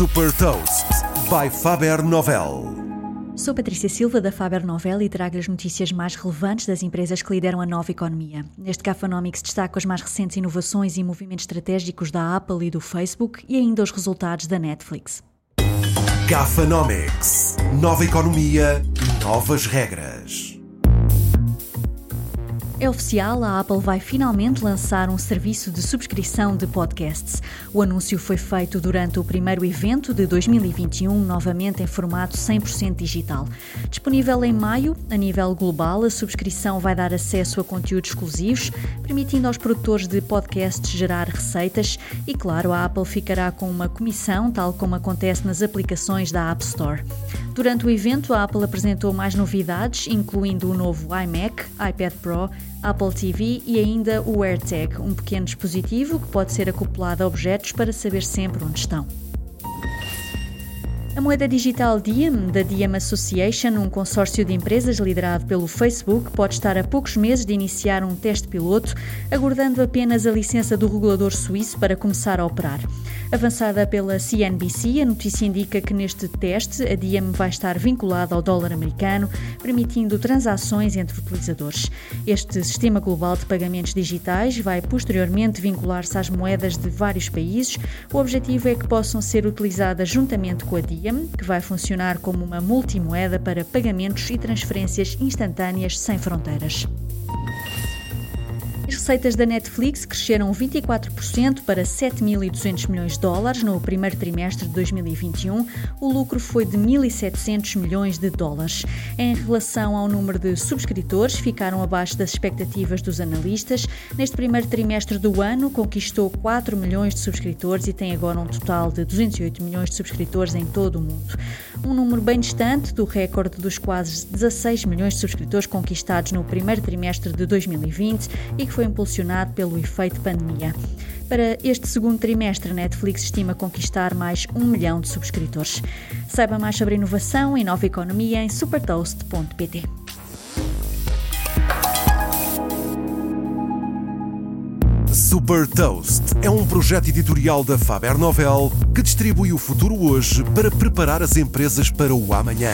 Super Toast by Faber Novel. Sou Patrícia Silva da Faber Novel e trago as notícias mais relevantes das empresas que lideram a nova economia. Neste Cafanomics destaco as mais recentes inovações e movimentos estratégicos da Apple e do Facebook e ainda os resultados da Netflix. Gafanomics. Nova economia, novas regras. É oficial, a Apple vai finalmente lançar um serviço de subscrição de podcasts. O anúncio foi feito durante o primeiro evento de 2021, novamente em formato 100% digital. Disponível em maio, a nível global, a subscrição vai dar acesso a conteúdos exclusivos, permitindo aos produtores de podcasts gerar receitas e, claro, a Apple ficará com uma comissão, tal como acontece nas aplicações da App Store. Durante o evento, a Apple apresentou mais novidades, incluindo o novo iMac, iPad Pro, Apple TV e ainda o AirTag, um pequeno dispositivo que pode ser acoplado a objetos para saber sempre onde estão. A moeda digital Diem, da Diem Association, um consórcio de empresas liderado pelo Facebook, pode estar a poucos meses de iniciar um teste piloto, aguardando apenas a licença do regulador suíço para começar a operar. Avançada pela CNBC, a notícia indica que neste teste a Diem vai estar vinculada ao dólar americano, permitindo transações entre utilizadores. Este sistema global de pagamentos digitais vai posteriormente vincular-se às moedas de vários países. O objetivo é que possam ser utilizadas juntamente com a Diem que vai funcionar como uma multimoeda para pagamentos e transferências instantâneas sem fronteiras. As receitas da Netflix cresceram 24% para 7.200 milhões de dólares no primeiro trimestre de 2021. O lucro foi de 1.700 milhões de dólares. Em relação ao número de subscritores, ficaram abaixo das expectativas dos analistas. Neste primeiro trimestre do ano, conquistou 4 milhões de subscritores e tem agora um total de 208 milhões de subscritores em todo o mundo. Um número bem distante do recorde dos quase 16 milhões de subscritores conquistados no primeiro trimestre de 2020 e que foi impulsionado pelo efeito pandemia. Para este segundo trimestre, Netflix estima conquistar mais um milhão de subscritores. Saiba mais sobre inovação e nova economia em supertoast.pt. Super Toast é um projeto editorial da Faber Novel que distribui o futuro hoje para preparar as empresas para o amanhã.